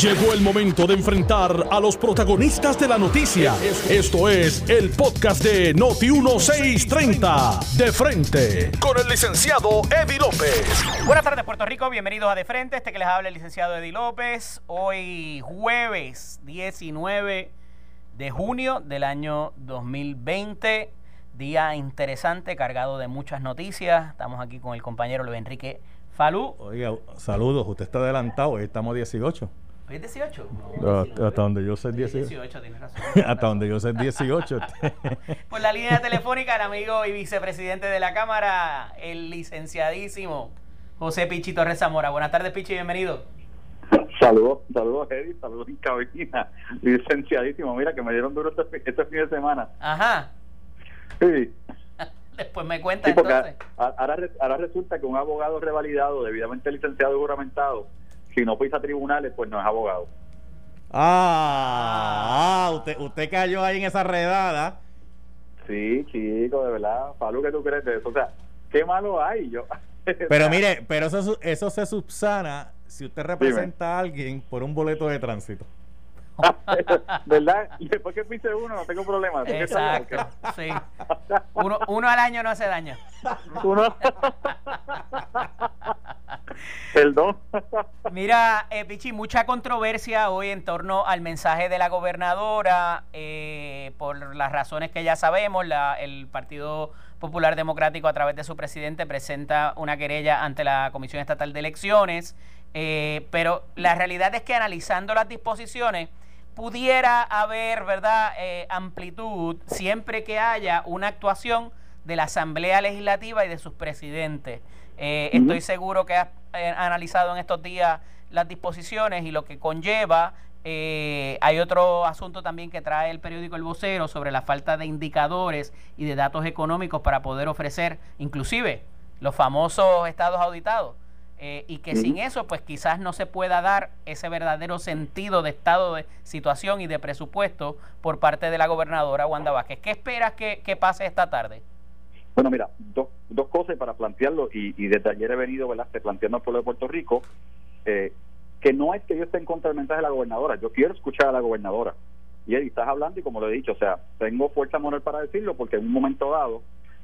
Llegó el momento de enfrentar a los protagonistas de la noticia. Esto es el podcast de Noti1630. De frente, con el licenciado Eddie López. Buenas tardes, Puerto Rico. Bienvenidos a De Frente. Este que les habla el licenciado Eddie López. Hoy, jueves 19 de junio del año 2020. Día interesante, cargado de muchas noticias. Estamos aquí con el compañero Luis Enrique Falú. Oiga, saludos. Usted está adelantado. Hoy estamos 18. ¿Hoy es 18? No, hasta donde yo sé 18. 18, tienes razón. hasta donde yo sé 18. Por la línea telefónica, el amigo y vicepresidente de la Cámara, el licenciadísimo José Pichi Torres Zamora. Buenas tardes, Pichi, bienvenido. Saludos, saludos, Eddie, saludos en cabina. Licenciadísimo, mira que me dieron duro este, este fin de semana. Ajá. Sí, Después me cuenta sí, entonces. ahora, ahora resulta que un abogado revalidado, debidamente licenciado y juramentado, si no pisa tribunales, pues no es abogado. ah, ah, usted, usted cayó ahí en esa redada. Sí, chico, de verdad. Pablo, ¿qué tú crees de eso? O sea, ¿qué malo hay? Yo. Pero mire, pero eso, su- eso se subsana si usted representa a alguien por un boleto de tránsito. ¿Verdad? Y después que pise uno, no tengo problema. Exacto, sí. Uno, uno al año no hace daño. Uno. Perdón. Mira, eh, Pichi, mucha controversia hoy en torno al mensaje de la gobernadora, eh, por las razones que ya sabemos, la- el Partido Popular Democrático a través de su presidente presenta una querella ante la Comisión Estatal de Elecciones, eh, pero la realidad es que analizando las disposiciones, pudiera haber, ¿verdad?, eh, amplitud siempre que haya una actuación de la Asamblea Legislativa y de sus presidentes. Eh. Estoy seguro que has eh, analizado en estos días las disposiciones y lo que conlleva. Eh, hay otro asunto también que trae el periódico El Vocero sobre la falta de indicadores y de datos económicos para poder ofrecer inclusive los famosos estados auditados. Eh, y que sin eso, pues quizás no se pueda dar ese verdadero sentido de estado de situación y de presupuesto por parte de la gobernadora Wanda Vázquez. ¿Qué esperas que, que pase esta tarde? Bueno, mira, dos, dos cosas para plantearlo, y, y desde ayer he venido ¿verdad? Este, planteando al pueblo de Puerto Rico, eh, que no es que yo esté en contra del mensaje de la gobernadora, yo quiero escuchar a la gobernadora. Y Eddie, estás hablando y como lo he dicho, o sea, tengo fuerza moral para decirlo, porque en un momento dado,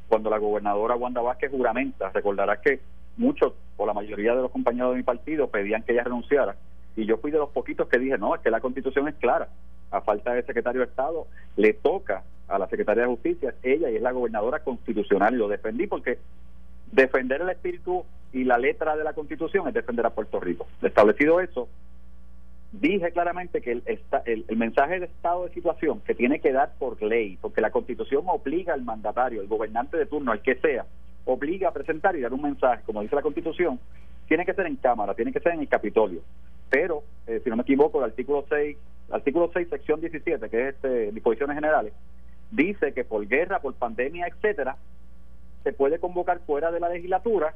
cuando la gobernadora Wanda Vázquez juramenta, recordarás que muchos o la mayoría de los compañeros de mi partido pedían que ella renunciara, y yo fui de los poquitos que dije, no, es que la constitución es clara, a falta de secretario de Estado, le toca a la Secretaría de Justicia, ella y es la gobernadora constitucional, y lo defendí porque defender el espíritu y la letra de la constitución es defender a Puerto Rico. Establecido eso, dije claramente que el, el, mensaje de estado de situación que tiene que dar por ley, porque la constitución obliga al mandatario, el gobernante de turno, al que sea, obliga a presentar y dar un mensaje, como dice la constitución, tiene que ser en Cámara, tiene que ser en el Capitolio. Pero, eh, si no me equivoco, el artículo 6, artículo 6, sección 17, que es este, disposiciones generales, dice que por guerra, por pandemia, etcétera, se puede convocar fuera de la legislatura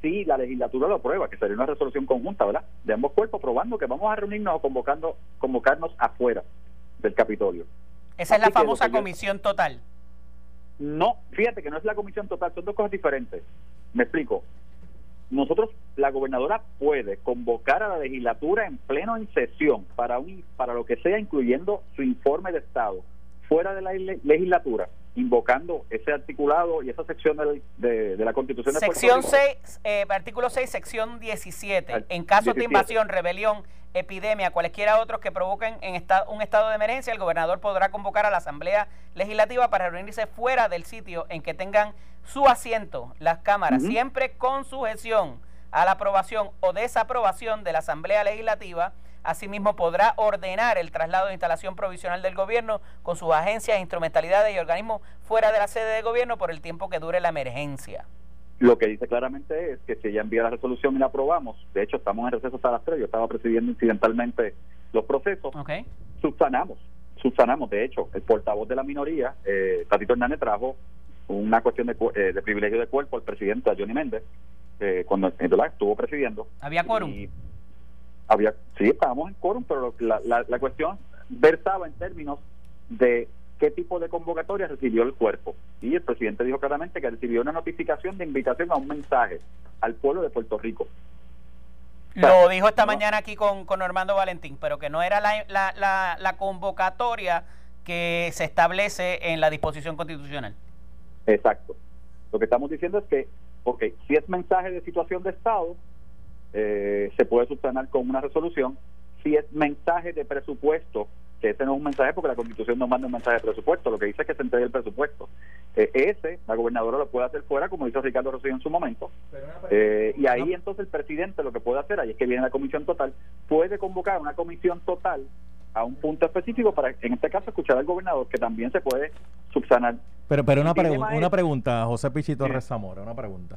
si la legislatura lo aprueba, que sería una resolución conjunta, ¿verdad? De ambos cuerpos, probando que vamos a reunirnos o convocando, convocarnos afuera del Capitolio. Esa es la famosa comisión total. No, fíjate que no es la comisión total, son dos cosas diferentes. Me explico. Nosotros, la gobernadora puede convocar a la legislatura en pleno en sesión para un para lo que sea, incluyendo su informe de Estado, fuera de la le- legislatura, invocando ese articulado y esa sección del- de, de la Constitución de Sección Rico. 6, eh, artículo 6, sección 17. Al- En casos de 17. invasión, rebelión, epidemia, cualesquiera otros que provoquen en esta- un estado de emergencia, el gobernador podrá convocar a la Asamblea Legislativa para reunirse fuera del sitio en que tengan su asiento las cámaras, siempre con sujeción a la aprobación o desaprobación de la Asamblea Legislativa. Asimismo, podrá ordenar el traslado de instalación provisional del gobierno con sus agencias, instrumentalidades y organismos fuera de la sede de gobierno por el tiempo que dure la emergencia. Lo que dice claramente es que si ella envía la resolución y la aprobamos, de hecho estamos en receso hasta las 3, yo estaba presidiendo incidentalmente los procesos, ¿Ok? subsanamos, subsanamos. De hecho, el portavoz de la minoría, eh, Tatito Hernández, trajo una cuestión de, eh, de privilegio de cuerpo al presidente, a Johnny Méndez, eh, cuando eh, ¿verdad? estuvo presidiendo. ¿Había quórum? Y había, sí, estábamos en quórum, pero la, la, la cuestión versaba en términos de qué tipo de convocatoria recibió el cuerpo. Y el presidente dijo claramente que recibió una notificación de invitación a un mensaje al pueblo de Puerto Rico. Lo dijo esta mañana aquí con, con Armando Valentín, pero que no era la, la, la, convocatoria que se establece en la disposición constitucional. Exacto. Lo que estamos diciendo es que, ok, si es mensaje de situación de Estado, eh, se puede subsanar con una resolución. Si es mensaje de presupuesto, que ese no es un mensaje porque la Constitución no manda un mensaje de presupuesto, lo que dice es que se entregue el presupuesto. Eh, ese, la gobernadora lo puede hacer fuera, como hizo Ricardo Rosselló en su momento. Eh, y ahí entonces el presidente lo que puede hacer, ahí es que viene la comisión total, puede convocar una comisión total a un punto específico para, en este caso, escuchar al gobernador, que también se puede subsanar. Pero, pero una, una pregunta, José Pichito Rezamora, una pregunta.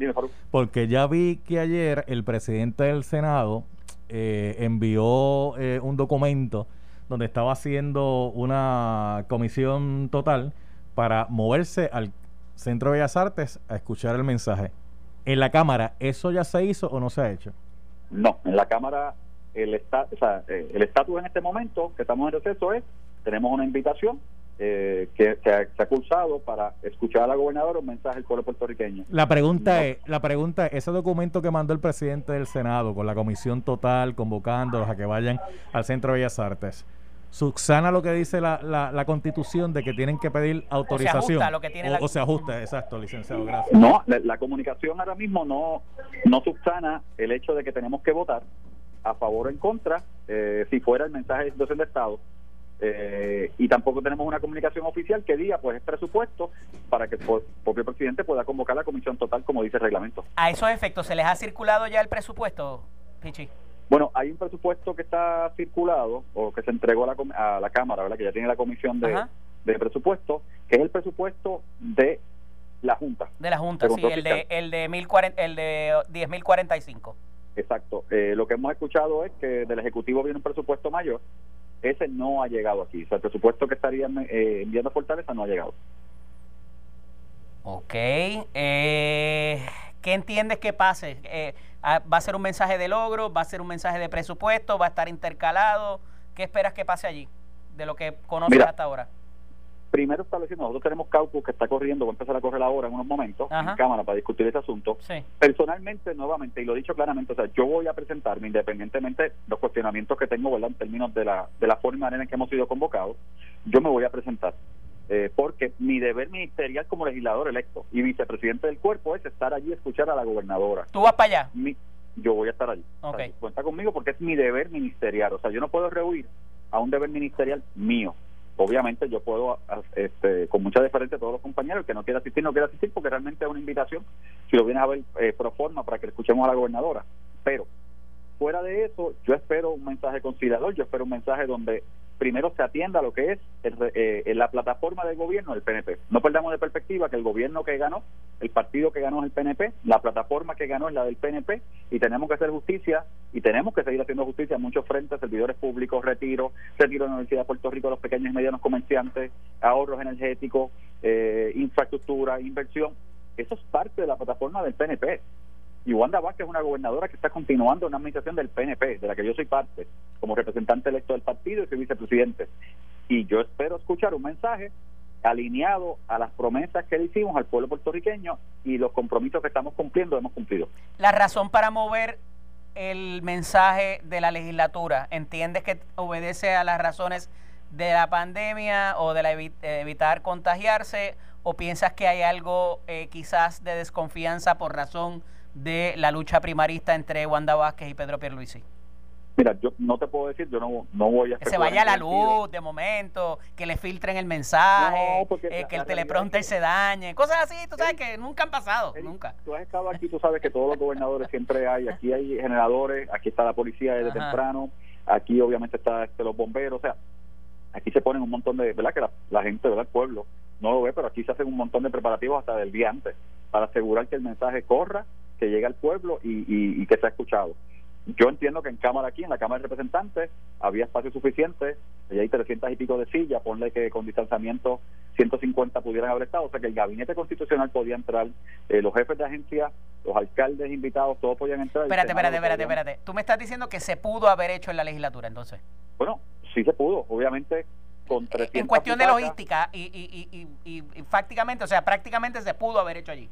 Porque ya vi que ayer el presidente del Senado eh, envió un documento donde estaba haciendo una comisión total para moverse al Centro de Bellas Artes a escuchar el mensaje. En la Cámara, ¿eso ya se hizo o no se ha hecho? No, en la Cámara el estatus eh, el estatus en este momento que estamos en receso es, tenemos una invitación eh, que se ha, cursado para escuchar a la gobernadora un mensaje del pueblo puertorriqueño. La pregunta es, la pregunta ese documento que mandó el presidente del Senado con la comisión total convocándolos a que vayan al Centro de Bellas Artes subsana lo que dice la, la, constitución de que tienen que pedir autorización. O se ajusta, exacto, licenciado, gracias. No, la, comunicación ahora mismo no, no subsana el hecho de que tenemos que votar a favor o en contra eh, si fuera el mensaje de situación de Estado. Eh, y tampoco tenemos una comunicación oficial que diga pues es presupuesto para que el propio presidente pueda convocar la comisión total como dice el reglamento. A esos efectos, ¿se les ha circulado ya el presupuesto, Pichi? Bueno, hay un presupuesto que está circulado o que se entregó a la, a la Cámara, ¿verdad? que ya tiene la comisión de, de, presupuesto, que es el presupuesto de la Junta. De la Junta, sí, el de, el de, el de 10.045. Exacto. Eh, lo que hemos escuchado es que del Ejecutivo viene un presupuesto mayor. Ese no ha llegado aquí. O sea, el presupuesto que estarían eh, enviando a Fortaleza no ha llegado. Ok. Eh, ¿Qué entiendes que pase? Eh, ah, ¿Va a ser un mensaje de logro? ¿Va a ser un mensaje de presupuesto? ¿Va a estar intercalado? ¿Qué esperas que pase allí de lo que conoces hasta ahora? Primero estableciendo, nosotros tenemos caucus que está corriendo, va a empezar a correr ahora en unos momentos en Cámara para discutir ese asunto. Personalmente, nuevamente, y lo he dicho claramente, o sea, yo voy a presentarme independientemente de los cuestionamientos que tengo ¿verdad? en términos de la, de la forma en que hemos sido convocados, yo me voy a presentar. Eh, porque mi deber ministerial como legislador electo y vicepresidente del cuerpo es estar allí y escuchar a la gobernadora. ¿Tú vas para allá? yo voy a estar allí. cuenta conmigo porque es mi deber ministerial. O sea, yo no puedo rehuir a un deber ministerial mío. Obviamente yo puedo, este, con mucha deferencia a todos los compañeros, que no quiera asistir, no quiera asistir, porque realmente es una invitación, si lo vienes a ver eh, pro forma, para que escuchemos a la gobernadora. Pero fuera de eso, yo espero un mensaje conciliador, yo espero un mensaje donde primero se atienda a lo que es eh, la plataforma del gobierno del PNP. No perdamos de perspectiva que el gobierno que ganó, el partido que ganó es el PNP, la plataforma que ganó es la del PNP y tenemos que hacer justicia y tenemos que seguir haciendo justicia en muchos frentes, servidores públicos, retiro, retiro de la Universidad de Puerto Rico, los pequeños y medianos comerciantes, ahorros energéticos, eh, infraestructura, inversión. Eso es parte de la plataforma del PNP. Y Wanda Vázquez es una gobernadora que está continuando una administración del PNP, de la que yo soy parte, como representante electo del partido y soy vicepresidente. Y yo espero escuchar un mensaje alineado a las promesas que le hicimos al pueblo puertorriqueño y los compromisos que estamos cumpliendo hemos cumplido. La razón para mover el mensaje de la legislatura, ¿entiendes que obedece a las razones de la pandemia o de la evitar contagiarse o piensas que hay algo eh, quizás de desconfianza por razón de la lucha primarista entre Wanda Vázquez y Pedro Pierluisi? Mira, yo no te puedo decir, yo no, no voy a... Que se vaya la luz de momento, que le filtren el mensaje, eh, que el teleprompter se dañe, cosas así, tú sabes que nunca han pasado, nunca. Tú has estado aquí, tú sabes que todos los gobernadores siempre hay, aquí hay generadores, aquí está la policía desde temprano, aquí obviamente está este, los bomberos, o sea, aquí se ponen un montón de, ¿verdad? Que la, gente, ¿verdad? El pueblo no lo ve, pero aquí se hacen un montón de preparativos hasta del día antes para asegurar que el mensaje corra que llegue al pueblo y, y, que sea escuchado. Yo entiendo que en Cámara aquí, en la Cámara de Representantes, había espacio suficiente, y hay 300 y pico de sillas, ponle que con distanciamiento 150 pudieran haber estado, o sea que el gabinete constitucional podía entrar, eh, los jefes de agencia, los alcaldes invitados, todos podían entrar. Espérate, espérate, espérate, espérate. Tú me estás diciendo que se pudo haber hecho en la legislatura, entonces. Bueno, sí se pudo, obviamente con 300 En cuestión de logística y, y, y, y, y, prácticamente, o sea, prácticamente se pudo haber hecho allí.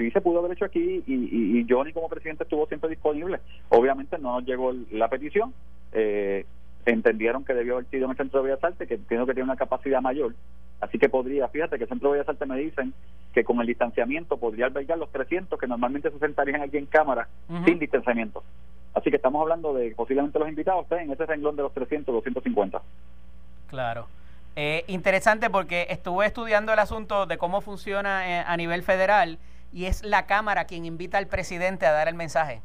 Sí se pudo haber hecho aquí y, y, Johnny como presidente estuvo siempre disponible. Obviamente no nos llegó la petición, eh, entendieron que debió haber sido en el Centro de Bellas Artes, que entiendo que tiene una capacidad mayor, así que podría, fíjate que el Centro de Bellas Artes me dicen que con el distanciamiento podría albergar los 300 que normalmente se sentarían aquí en cámara sin distanciamiento. Así que estamos hablando de posiblemente los invitados estén en ese renglón de los 300, 250. Claro. Eh, interesante porque estuve estudiando el asunto de cómo funciona eh, a nivel federal y es la Cámara quien invita al presidente a dar el mensaje.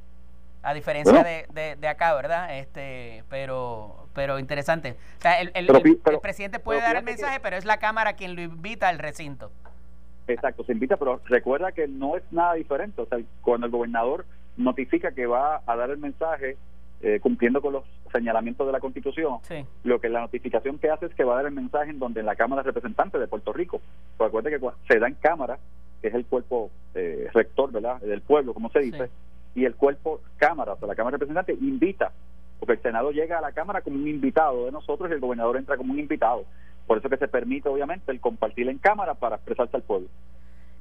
A diferencia de, de, acá, ¿verdad? Este, pero, pero interesante. O sea, el, el, presidente puede dar el mensaje, pero es la Cámara quien lo invita al recinto. Exacto, se invita, pero recuerda que no es nada diferente. O sea, cuando el gobernador notifica que va a dar el mensaje eh, cumpliendo con los señalamientos de la Constitución, lo que la notificación que hace es que va a dar el mensaje en donde en la Cámara de Representantes de Puerto Rico, pues acuérdate que se da en Cámara, que es el cuerpo eh, rector ¿verdad? del pueblo, como se dice, y el cuerpo Cámara, o sea, la Cámara de Representantes invita, porque el Senado llega a la Cámara como un invitado de nosotros y el gobernador entra como un invitado. Por eso que se permite, obviamente, el compartir en Cámara para expresarse al pueblo.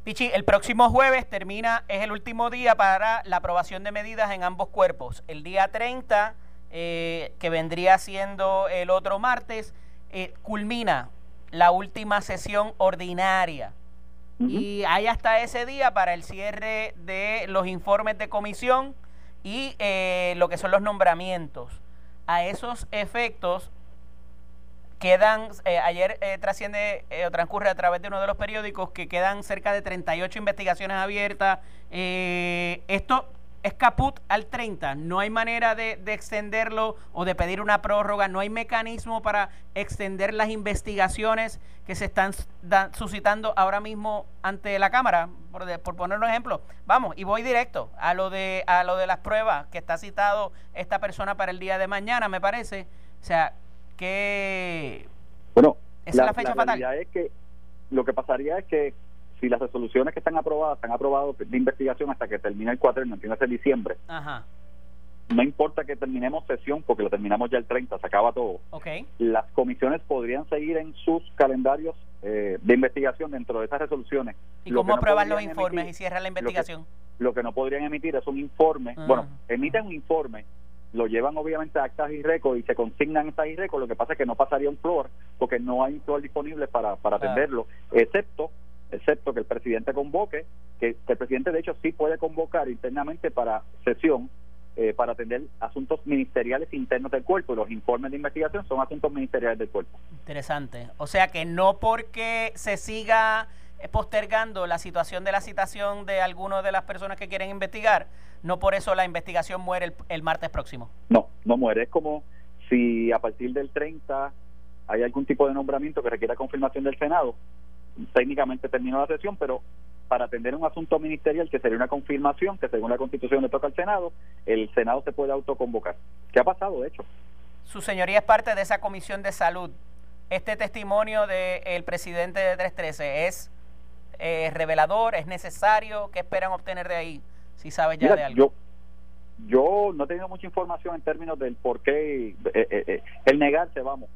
Pichi, el próximo jueves termina, es el último día para la aprobación de medidas en ambos cuerpos. El día 30, eh, que vendría siendo el otro martes, eh, culmina la última sesión ordinaria. Y hay hasta ese día para el cierre de los informes de comisión y eh, lo que son los nombramientos. A esos efectos, quedan, eh, ayer eh, trasciende eh, o transcurre a través de uno de los periódicos que quedan cerca de 38 investigaciones abiertas. esto es caput al 30, no hay manera de, extenderlo o de pedir una prórroga, no hay mecanismo para extender las investigaciones que se están suscitando ahora mismo ante la Cámara, por, por, poner un ejemplo. Vamos, y voy directo a lo, de, a lo de las pruebas que está citado esta persona para el día de mañana, me parece. O sea, que bueno esa la, es la fecha fatal. es que lo que pasaría es que si las resoluciones que están aprobadas están aprobadas de investigación hasta que termine el cuatreno, entiendo de diciembre. No importa que terminemos sesión, porque lo terminamos ya el 30, se acaba todo. Okay. Las comisiones podrían seguir en sus calendarios eh, de investigación dentro de esas resoluciones. ¿Y cómo aprueban los informes y cierran la investigación? Lo que, no podrían emitir es un informe. Bueno, emiten un informe lo llevan obviamente a actas y récords y se consignan actas y récords, lo que pasa es que no pasaría un flor porque no hay un flor disponible para, para atenderlo, excepto excepto que el presidente convoque, que, el presidente de hecho sí puede convocar internamente para sesión eh, para atender asuntos ministeriales internos del cuerpo los informes de investigación son asuntos ministeriales del cuerpo. Interesante. O sea que no porque se siga postergando la situación de la citación de algunas de las personas que quieren investigar, no por eso la investigación muere el, martes próximo. No, no muere. Es como si a partir del 30 hay algún tipo de nombramiento que requiera confirmación del Senado, técnicamente terminó la sesión, pero para atender un asunto ministerial que sería una confirmación que según la Constitución le toca al Senado, el Senado se puede autoconvocar. ¿Qué ha pasado, de hecho? Su señoría es parte de esa comisión de salud. Este testimonio del presidente de 313 es eh, revelador, es necesario, ¿qué esperan obtener de ahí? Si sabes ya de algo. Yo, yo no he tenido mucha información en términos del por qué, eh, eh, eh, el negarse, vamos,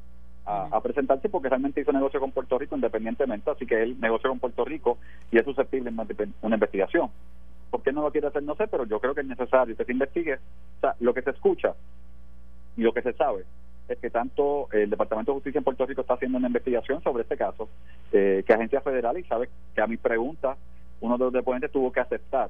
a, presentarse porque realmente hizo negocio con Puerto Rico independientemente, así que él negoció con Puerto Rico y es susceptible de una investigación. ¿Por qué no lo quiere hacer? No sé, pero yo creo que es necesario que se investigue. Lo que se escucha y lo que se sabe es que tanto el Departamento de Justicia en Puerto Rico está haciendo una investigación sobre este caso, eh, que Agencia Federal, y sabe que a mi pregunta, uno de los deponentes tuvo que aceptar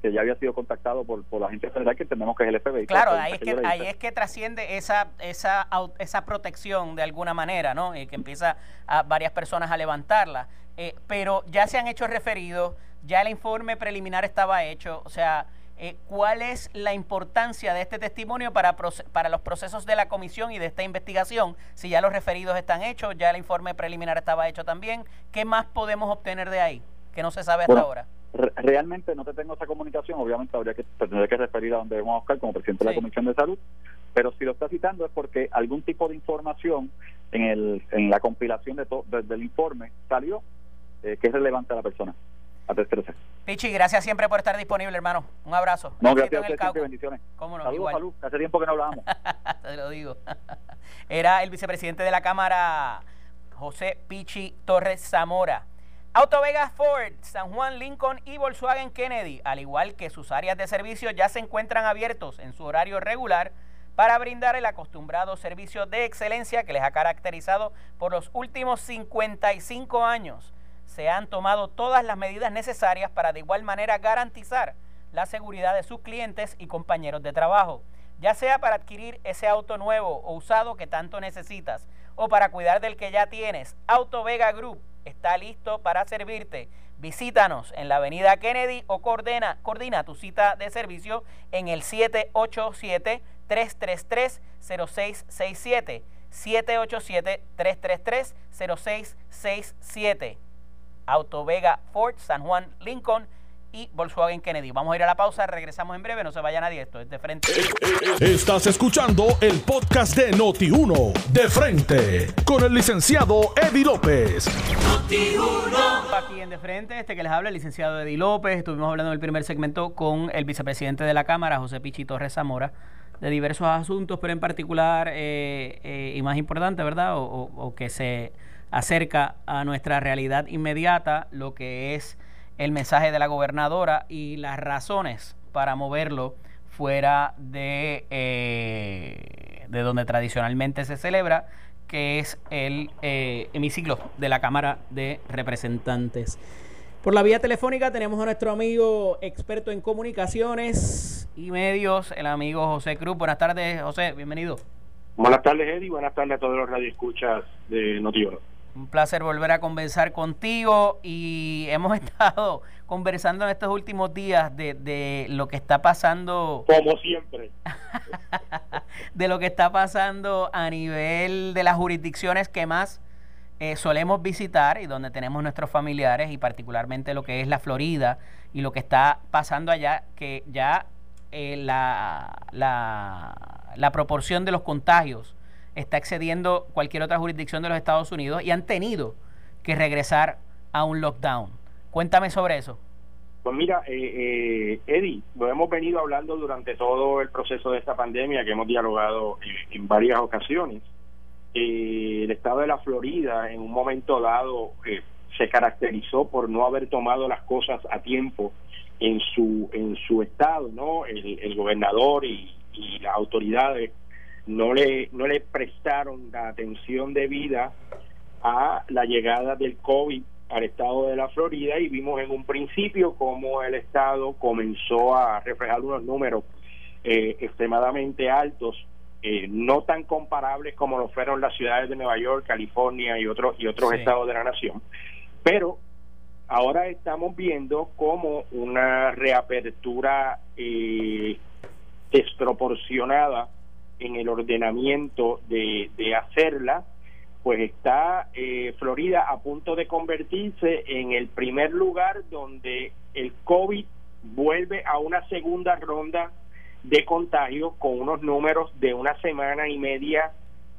que ya había sido contactado por, por la agencia federal que entendemos que es el FBI. Claro, ahí es, que, ahí es que trasciende esa, esa, esa protección de alguna manera, ¿no? Y que empieza a varias personas a levantarla. Eh, pero ya se han hecho referidos, ya el informe preliminar estaba hecho, o sea, eh, ¿cuál es la importancia de este testimonio para, para los procesos de la comisión y de esta investigación? Si ya los referidos están hechos, ya el informe preliminar estaba hecho también, ¿qué más podemos obtener de ahí que no se sabe hasta ahora? Realmente no te tengo esa comunicación, obviamente habría que tener que referir a donde debemos buscar como presidente de la Comisión de Salud, pero si lo está citando es porque algún tipo de información en, el, en la compilación de del informe salió eh, que es relevante a la persona. Pichi, gracias siempre por estar disponible, hermano. Un abrazo. No, gracias a usted, bendiciones. ¿Cómo no? Salud. Hace tiempo que no hablábamos. Te lo digo. Era el vicepresidente de la Cámara, José Pichi Torres Zamora. Auto Vega Ford, San Juan Lincoln y Volkswagen Kennedy, al igual que sus áreas de servicio, ya se encuentran abiertos en su horario regular para brindar el acostumbrado servicio de excelencia que les ha caracterizado por los últimos 55 años. Se han tomado todas las medidas necesarias para de igual manera garantizar la seguridad de sus clientes y compañeros de trabajo, ya sea para adquirir ese auto nuevo o usado que tanto necesitas o para cuidar del que ya tienes. Auto Vega Group está listo para servirte. Visítanos en la avenida Kennedy o coordina, tu cita de servicio en el 787-333-0667. 787-333-0667. Autovega Ford San Juan Lincoln y Volkswagen Kennedy. Vamos a ir a la pausa, regresamos en breve, no se vaya nadie, esto es de frente. Estás escuchando el podcast de Noti1, de frente, con el licenciado Eddie López. Noti1. Aquí en de frente, este que les habla, el licenciado Eddie López, estuvimos hablando en el primer segmento con el vicepresidente de la Cámara, José Pichi Torres Zamora, de diversos asuntos, pero en particular, eh, eh, y más importante, ¿verdad? o que se acerca a nuestra realidad inmediata, lo que es el mensaje de la gobernadora y las razones para moverlo fuera de, eh, de donde tradicionalmente se celebra, que es el eh, hemiciclo de la Cámara de Representantes. Por la vía telefónica tenemos a nuestro amigo experto en comunicaciones y medios, el amigo José Cruz. Buenas tardes, José, bienvenido. Buenas tardes, Eddie. Buenas tardes a todos los radioescuchas de Notiuno. Un placer volver a conversar contigo y hemos estado conversando en estos últimos días de, de lo que está pasando. Como siempre. de lo que está pasando a nivel de las jurisdicciones que más eh, solemos visitar y donde tenemos nuestros familiares y particularmente lo que es la Florida y lo que está pasando allá, que ya eh, la, la, la proporción de los contagios está excediendo cualquier otra jurisdicción de los Estados Unidos y han tenido que regresar a un lockdown. Cuéntame sobre eso. Pues mira, eh, eh, Eddie, lo hemos venido hablando durante todo el proceso de esta pandemia, que hemos dialogado en, varias ocasiones. Eh, el estado de la Florida en un momento dado eh, se caracterizó por no haber tomado las cosas a tiempo en su en su estado, ¿no? El, gobernador y, y las autoridades no le, no le prestaron la atención debida a la llegada del COVID al estado de la Florida y vimos en un principio cómo el estado comenzó a reflejar unos números eh, extremadamente altos, eh, no tan comparables como lo fueron las ciudades de Nueva York, California y otros y otros estados de la nación, pero ahora estamos viendo como una reapertura eh, desproporcionada en el ordenamiento de, de hacerla, pues está eh, Florida a punto de convertirse en el primer lugar donde el COVID vuelve a una segunda ronda de contagio con unos números de una semana y media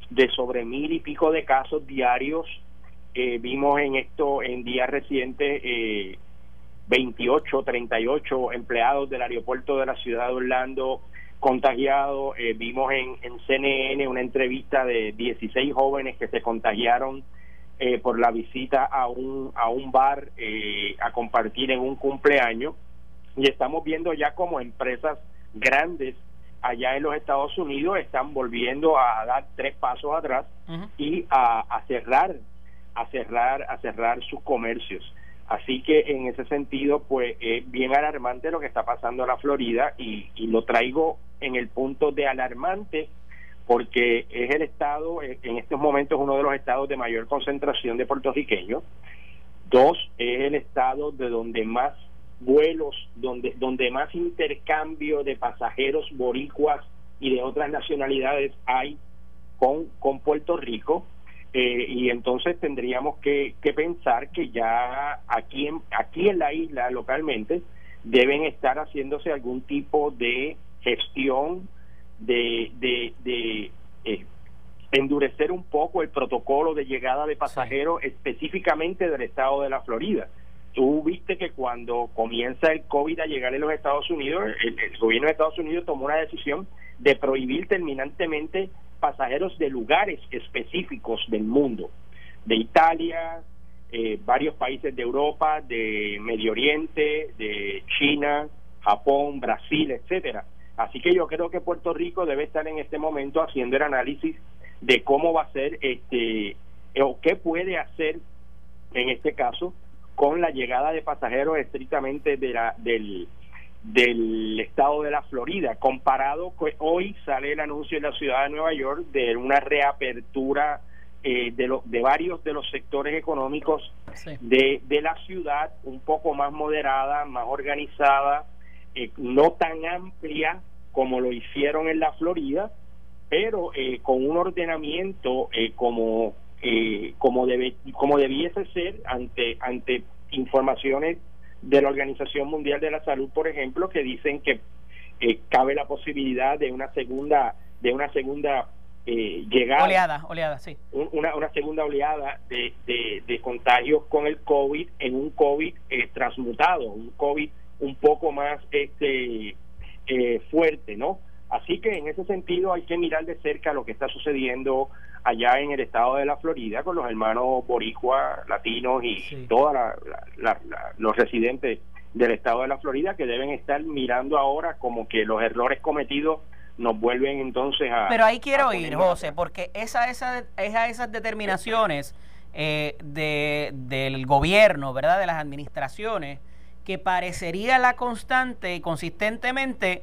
de sobre mil y pico de casos diarios. Eh, vimos en esto en días recientes eh, 28, 38 empleados del aeropuerto de la ciudad de Orlando contagiados. Eh, vimos en, en, CNN una entrevista de 16 jóvenes que se contagiaron eh, por la visita a un, a un bar eh, a compartir en un cumpleaños. Y estamos viendo ya como empresas grandes allá en los Estados Unidos están volviendo a dar tres pasos atrás y a, a cerrar a cerrar a cerrar sus comercios Así que en ese sentido, pues es bien alarmante lo que está pasando en la Florida y, lo traigo en el punto de alarmante porque es el estado, en estos momentos uno de los estados de mayor concentración de puertorriqueños. Dos, es el estado de donde más vuelos, donde, donde más intercambio de pasajeros boricuas y de otras nacionalidades hay con, con Puerto Rico. Eh, y entonces tendríamos que, pensar que ya aquí en, aquí en la isla localmente deben estar haciéndose algún tipo de gestión de, de, eh, endurecer un poco el protocolo de llegada de pasajeros específicamente del estado de la Florida. Tú viste que cuando comienza el COVID a llegar en los Estados Unidos, el, el gobierno de Estados Unidos tomó una decisión de prohibir terminantemente pasajeros de lugares específicos del mundo, de Italia, eh, varios países de Europa, de Medio Oriente, de China, Japón, Brasil, etcétera. Así que yo creo que Puerto Rico debe estar en este momento haciendo el análisis de cómo va a ser este o qué puede hacer en este caso con la llegada de pasajeros estrictamente de la, del, del estado de la Florida, comparado con hoy sale el anuncio en la ciudad de Nueva York de una reapertura eh, de, lo, de varios de los sectores económicos de, de la ciudad, un poco más moderada, más organizada, eh, no tan amplia como lo hicieron en la Florida, pero eh, con un ordenamiento como como debe, como debiese ser ante ante informaciones de la Organización Mundial de la Salud, por ejemplo, que dicen que cabe la posibilidad de una segunda de una segunda eh, llegada. Oleada, oleada, sí. una, una segunda oleada de, de, contagios con el COVID en un COVID eh, transmutado, un COVID un poco más este eh, fuerte, ¿no? Así que en ese sentido hay que mirar de cerca lo que está sucediendo allá en el estado de la Florida con los hermanos boricua, latinos y todos los residentes del estado de la Florida que deben estar mirando ahora como que los errores cometidos nos vuelven entonces a... Pero ahí quiero ir, José, porque esa, esa, esas determinaciones eh, de, del gobierno, ¿verdad? De las administraciones, que parecería la constante y consistentemente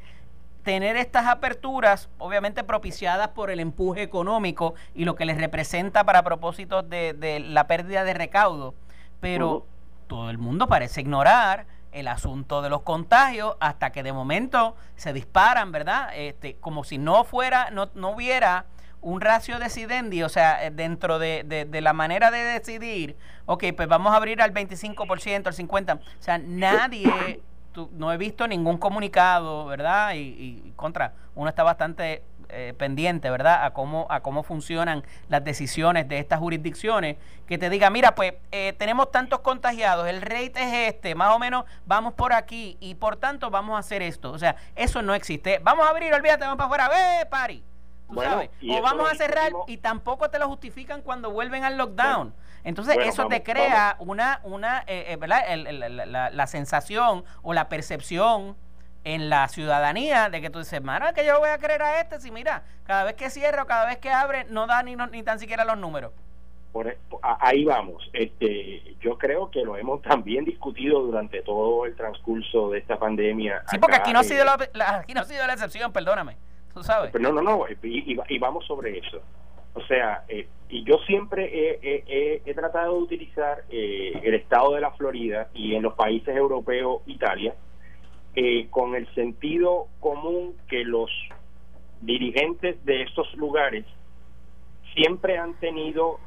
tener estas aperturas, obviamente propiciadas por el empuje económico y lo que les representa para propósitos de, de la pérdida de recaudo, pero todo. el mundo parece ignorar el asunto de los contagios hasta que de momento se disparan, ¿verdad? Este, como si no fuera, no, no hubiera un ratio decidendi, o sea, eh, dentro de, de, la manera de decidir, ok, pues vamos a abrir al 25%, al 50%, o sea, nadie, no he visto ningún comunicado, ¿verdad? Y, y contra, uno está bastante eh, pendiente, ¿verdad? A cómo, a cómo funcionan las decisiones de estas jurisdicciones, que te diga, mira, pues eh, tenemos tantos contagiados, el rate es este, más o menos vamos por aquí y por tanto vamos a hacer esto. O sea, eso no existe. Vamos a abrir, olvídate, vamos para afuera, ve, pari. O vamos a cerrar y tampoco te lo justifican cuando vuelven al lockdown. Entonces eso te crea una, una eh, ¿verdad? la, la sensación o la percepción en la ciudadanía de que tú dices, mano, que yo voy a creer a este si mira, cada vez que cierra o cada vez que abre no da ni, ni tan siquiera los números. Por, e, ahí vamos. Este, yo creo que lo hemos también discutido durante todo el transcurso de esta pandemia. Sí, porque aquí no, ha sido la, aquí no ha sido la excepción, perdóname. Tú sabes. no, no, no, y, vamos sobre eso. O sea, eh, y yo siempre he, tratado de utilizar eh, el estado de la Florida y en los países europeos, Italia, eh, con el sentido común que los dirigentes de estos lugares siempre han tenido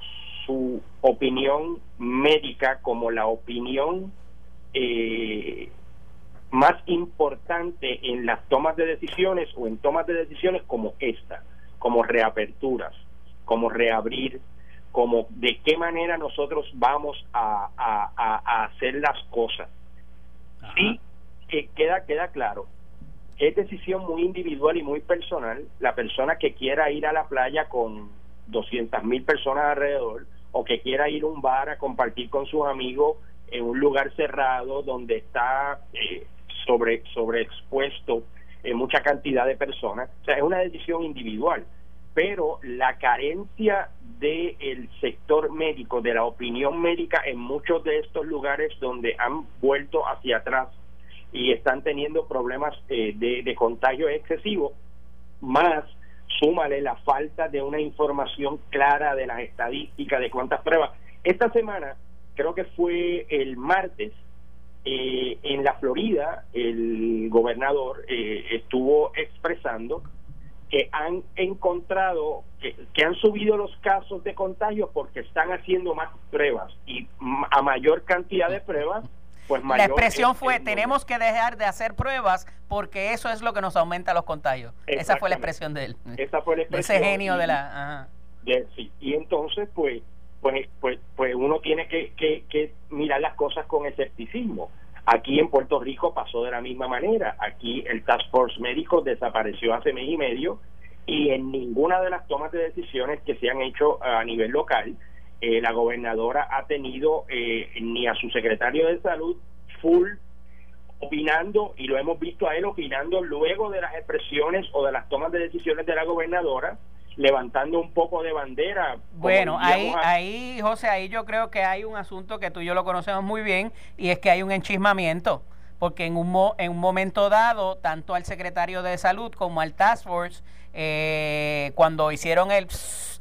su opinión médica como la opinión eh, más importante en las tomas de decisiones o en tomas de decisiones como esta, como reaperturas, como reabrir, como de qué manera nosotros vamos a, a, hacer las cosas que queda, queda claro, es decisión muy individual y muy personal. La persona que quiera ir a la playa con 200 mil personas alrededor o que quiera ir a un bar a compartir con sus amigos en un lugar cerrado donde está eh, sobre sobreexpuesto en mucha cantidad de personas. O sea, es una decisión individual. Pero la carencia del sector médico, de la opinión médica en muchos de estos lugares donde han vuelto hacia atrás y están teniendo problemas eh, de, contagio excesivo, más súmale la falta de una información clara de las estadísticas, de cuántas pruebas. Esta semana, creo que fue el martes, eh, en la Florida, el gobernador eh, estuvo expresando que han encontrado, que, que, han subido los casos de contagio porque están haciendo más pruebas y a mayor cantidad de pruebas, pues la expresión fue, tenemos que dejar de hacer pruebas porque eso es lo que nos aumenta los contagios. Esa fue la expresión de él. Esa fue la expresión. Ese genio de la... sí. Y entonces, pues, pues, pues, pues uno tiene que, que, que mirar las cosas con escepticismo. Aquí en Puerto Rico pasó de la misma manera. Aquí el Task Force médico desapareció hace mes y medio y en ninguna de las tomas de decisiones que se han hecho a nivel local eh, la gobernadora ha tenido eh, ni a su secretario de salud full opinando y lo hemos visto a él opinando luego de las expresiones o de las tomas de decisiones de la gobernadora levantando un poco de bandera. Bueno, ahí, ahí, José, ahí yo creo que hay un asunto que tú y yo lo conocemos muy bien y es que hay un enchismamiento, porque en un, en un momento dado, tanto al secretario de salud como al Task Force, eh, cuando hicieron el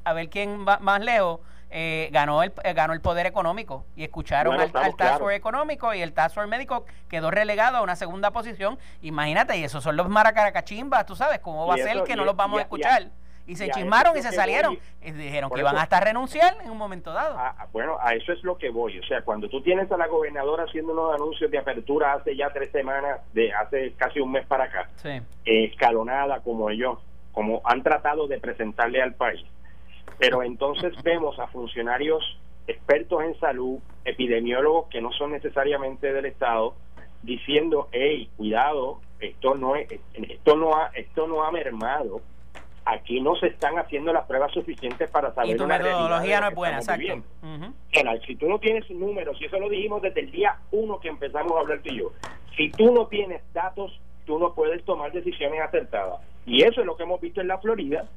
a ver quién va más lejos, eh, ganó el eh, ganó el poder económico y escucharon al, Task Force económico y el Task Force médico quedó relegado a una segunda posición. Imagínate, y esos son los maracaracachimbas, tú sabes, ¿cómo va a ser que no los vamos a escuchar? Y se chismaron y se salieron. y dijeron que iban a hasta renunciar en un momento dado. bueno, a eso es lo que voy. O sea, cuando tú tienes a la gobernadora haciendo unos anuncios de apertura hace ya tres semanas, de hace casi un mes para acá, escalonada como ellos, como han tratado de presentarle al país. Pero entonces vemos a funcionarios expertos en salud, epidemiólogos que no son necesariamente del Estado, diciendo, hey, cuidado, esto no es, esto no ha, esto no ha mermado aquí no se están haciendo las pruebas suficientes para saber y tu metodología no es buena exacto. si tú no tienes números y eso lo dijimos desde el día uno que empezamos a hablar tú y yo si tú no tienes datos tú no puedes tomar decisiones acertadas. Y eso es lo que hemos visto en la Florida.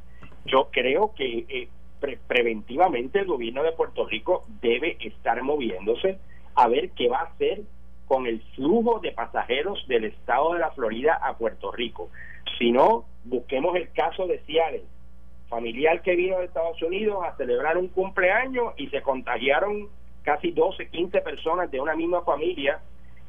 Yo creo que eh, preventivamente el gobierno de Puerto Rico debe estar moviéndose a ver qué va a hacer con el flujo de pasajeros del estado de la Florida a Puerto Rico si no, busquemos el caso de Ciales, familiar que vino de Estados Unidos a celebrar un cumpleaños y se contagiaron casi 12, 15 personas de una misma familia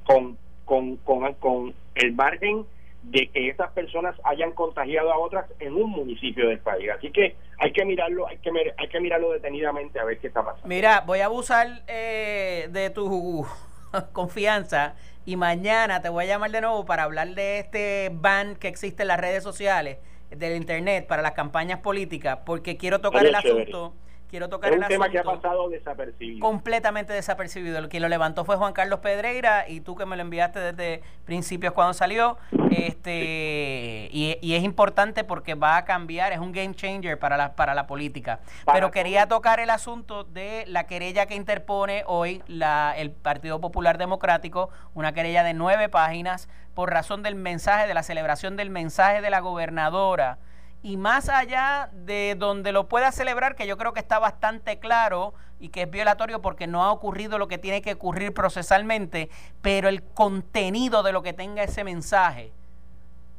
con, con, con, con el margen de que esas personas hayan contagiado a otras en un municipio del país. Así que hay que mirarlo, hay que hay que mirarlo detenidamente a ver qué está pasando. Mira, voy a abusar eh, de tu confianza y mañana te voy a llamar de nuevo para hablar de este ban que existe en las redes sociales, del internet para las campañas políticas, porque quiero tocar el asunto quiero tocar es un tema que ha pasado desapercibido. Completamente desapercibido. El que lo levantó fue Juan Carlos Pedreira y tú que me lo enviaste desde principios cuando salió. este y, es importante porque va a cambiar, es un game changer para la, para la política. Pero quería tocar el asunto de la querella que interpone hoy la, el Partido Popular Democrático, una querella de nueve páginas por razón del mensaje, de la celebración del mensaje de la gobernadora y más allá de donde lo pueda celebrar, que yo creo que está bastante claro y que es violatorio porque no ha ocurrido lo que tiene que ocurrir procesalmente, pero el contenido de lo que tenga ese mensaje,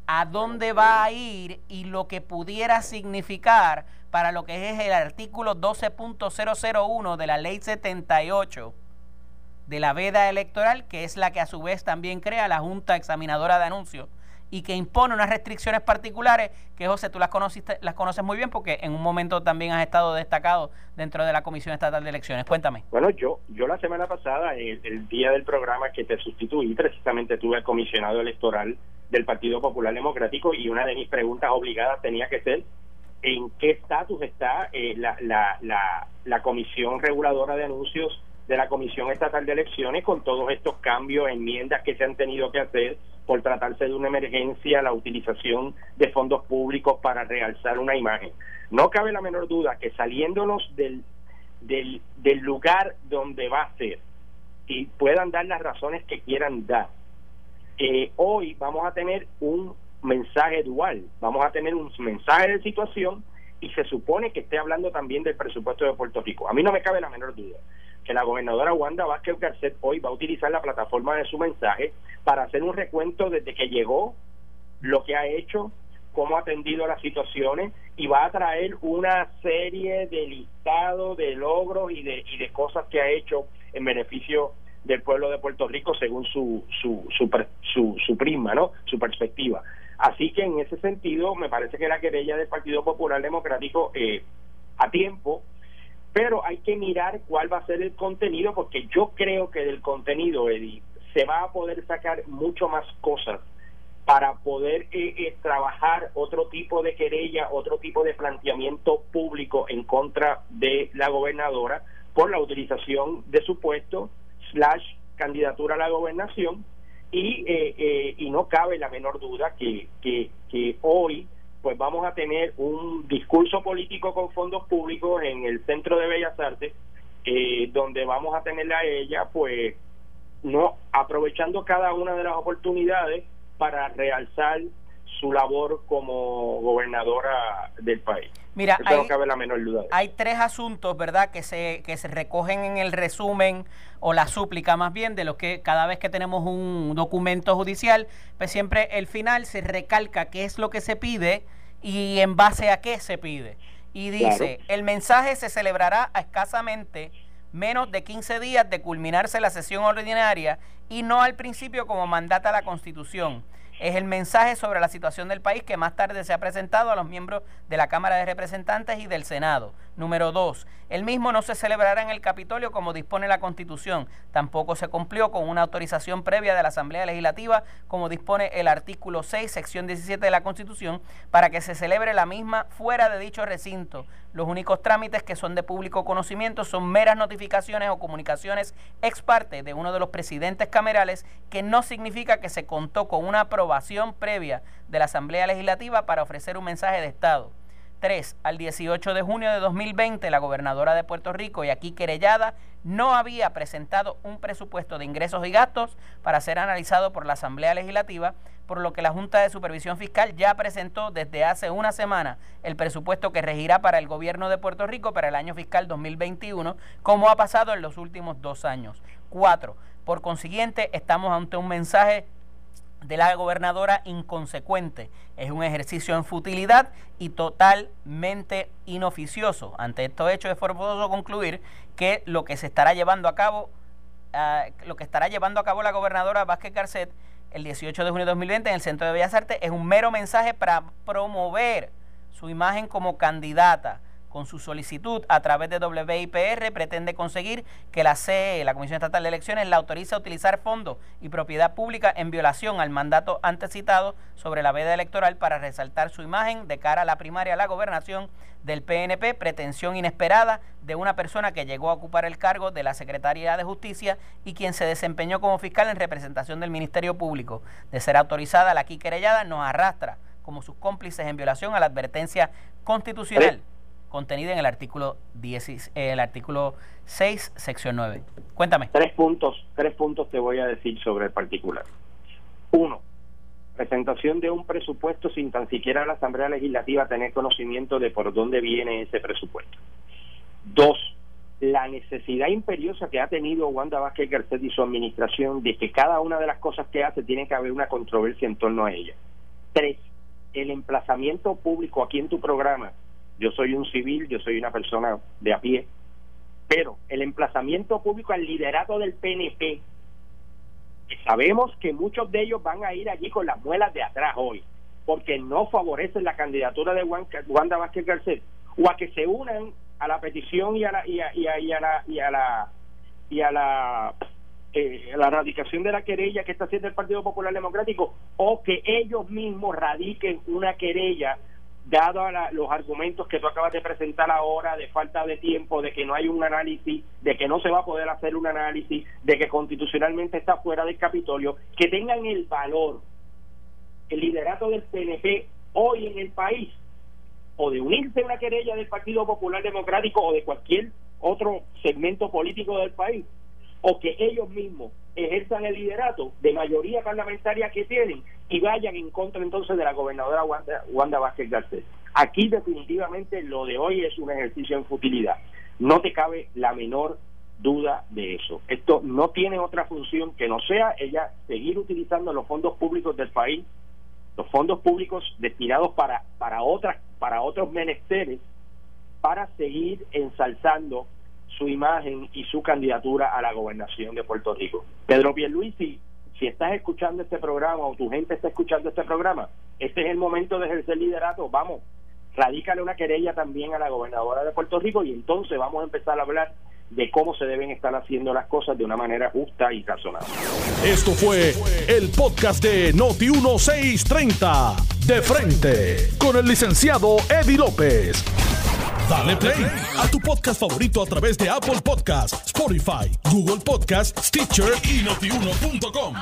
a dónde va a ir y lo que pudiera significar para lo que es el artículo 12.001 de la ley 78 de la veda electoral, que es la que a su vez también crea la Junta Examinadora de Anuncios y que impone unas restricciones particulares que José tú las conociste, las conoces muy bien porque en un momento también has estado destacado dentro de la Comisión Estatal de Elecciones. Cuéntame. Bueno, yo yo la semana pasada, el, día del programa que te sustituí, precisamente tuve el comisionado electoral del Partido Popular Democrático y una de mis preguntas obligadas tenía que ser en qué estatus está eh, la, la, la Comisión Reguladora de Anuncios de la Comisión Estatal de Elecciones con todos estos cambios, enmiendas que se han tenido que hacer por tratarse de una emergencia, la utilización de fondos públicos para realzar una imagen. No cabe la menor duda que saliéndonos del, del, lugar donde va a ser y puedan dar las razones que quieran dar, eh, hoy vamos a tener un mensaje dual, vamos a tener un mensaje de situación y se supone que esté hablando también del presupuesto de Puerto Rico. A mí no me cabe la menor duda que la gobernadora Wanda Vázquez Garcet hoy va a utilizar la plataforma de su mensaje para hacer un recuento desde que llegó, lo que ha hecho, cómo ha atendido las situaciones y va a traer una serie de listados de logros y de, y de cosas que ha hecho en beneficio del pueblo de Puerto Rico según su, su, su, su, prisma, ¿no? su perspectiva. Así que en ese sentido me parece que la querella del Partido Popular Democrático eh, a tiempo pero hay que mirar cuál va a ser el contenido porque yo creo que del contenido, Eddie, se va a poder sacar mucho más cosas para poder eh, eh, trabajar otro tipo de querella, otro tipo de planteamiento público en contra de la gobernadora por la utilización de su puesto slash candidatura a la gobernación. Y, eh, y no cabe la menor duda que, que hoy pues vamos a tener un discurso político con fondos públicos en el Centro de Bellas Artes eh, donde vamos a tenerla a ella, pues, no aprovechando cada una de las oportunidades para realzar su labor como gobernadora del país. Mira, hay, cabe la menor duda. Hay tres asuntos, ¿verdad?, que se, que se recogen en el resumen o la súplica más bien de lo que cada vez que tenemos un documento judicial, pues siempre el final se recalca qué es lo que se pide y en base a qué se pide. Y dice, el mensaje se celebrará a escasamente menos de 15 días de culminarse la sesión ordinaria y no al principio como mandata la Constitución es el mensaje sobre la situación del país que más tarde se ha presentado a los miembros de la Cámara de Representantes y del Senado. Número dos, el mismo no se celebrará en el Capitolio como dispone la Constitución. Tampoco se cumplió con una autorización previa de la Asamblea Legislativa como dispone el artículo 6, sección 17 de la Constitución, para que se celebre la misma fuera de dicho recinto. Los únicos trámites que son de público conocimiento son meras notificaciones o comunicaciones ex parte de uno de los presidentes camerales, que no significa que se contó con una aprobación previa de la Asamblea Legislativa para ofrecer un mensaje de Estado. 3. Al 18 de junio de 2020, la gobernadora de Puerto Rico, y aquí querellada, no había presentado un presupuesto de ingresos y gastos para ser analizado por la Asamblea Legislativa, por lo que la Junta de Supervisión Fiscal ya presentó desde hace una semana el presupuesto que regirá para el gobierno de Puerto Rico para el año fiscal 2021, como ha pasado en los últimos dos años. 4. Por consiguiente, estamos ante un mensaje de la gobernadora inconsecuente. Es un ejercicio en futilidad y totalmente inoficioso. Ante estos hechos es forzoso concluir que lo que se estará llevando a cabo, ah, lo que estará llevando a cabo la gobernadora Vázquez Garcet el 18 de junio de 2020 en el Centro de Bellas Artes es un mero mensaje para promover su imagen como candidata con su solicitud a través de WIPR pretende conseguir que la CE, la Comisión Estatal de Elecciones, la autorice a utilizar fondos y propiedad pública en violación al mandato antes citado sobre la veda electoral para resaltar su imagen de cara a la primaria a la gobernación del PNP, pretensión inesperada de una persona que llegó a ocupar el cargo de la Secretaría de Justicia y quien se desempeñó como fiscal en representación del Ministerio Público. De ser autorizada la aquí querellada nos arrastra como sus cómplices en violación a la advertencia constitucional contenida en el artículo 10, el artículo 6, sección 9. Cuéntame. Tres puntos, tres puntos te voy a decir sobre el particular. Uno, presentación de un presupuesto sin tan siquiera la Asamblea Legislativa tener conocimiento de por dónde viene ese presupuesto. Dos, la necesidad imperiosa que ha tenido Wanda Vázquez Garcet y su administración de que cada una de las cosas que hace tiene que haber una controversia en torno a ella. Tres, el emplazamiento público aquí en tu programa yo soy un civil, yo soy una persona de a pie, pero el emplazamiento público al liderato del PNP, sabemos que muchos de ellos van a ir allí con las muelas de atrás hoy, porque no favorecen la candidatura de Wanda Vázquez Garcet, o a que se unan a la petición y a la y a, y a, y a la y a la y a la eh, la radicación de la querella que está haciendo el Partido Popular Democrático o que ellos mismos radiquen una querella dado a los argumentos que tú acabas de presentar ahora de falta de tiempo, de que no hay un análisis, de que no se va a poder hacer un análisis, de que constitucionalmente está fuera del Capitolio, que tengan el valor, el liderato del PNP hoy en el país, o de unirse a una querella del Partido Popular Democrático o de cualquier otro segmento político del país, o que ellos mismos ejerzan el liderato de mayoría parlamentaria que tienen y vayan en contra entonces de la gobernadora Wanda, Vázquez Garcés. Aquí definitivamente lo de hoy es un ejercicio en futilidad. No te cabe la menor duda de eso. Esto no tiene otra función que no sea ella seguir utilizando los fondos públicos del país, los fondos públicos destinados para para otras para otros menesteres para seguir ensalzando su imagen y su candidatura a la gobernación de Puerto Rico. Pedro Pierluisi, si estás escuchando este programa o tu gente está escuchando este programa, este es el momento de ejercer liderato, vamos, radícale una querella también a la gobernadora de Puerto Rico y entonces vamos a empezar a hablar de cómo se deben estar haciendo las cosas de una manera justa y razonable. Esto fue el podcast de Noti 1630, de frente, con el licenciado Eddie López. Dale play a tu podcast favorito a través de Apple Podcasts, Spotify, Google Podcasts, Stitcher y notiuno.com.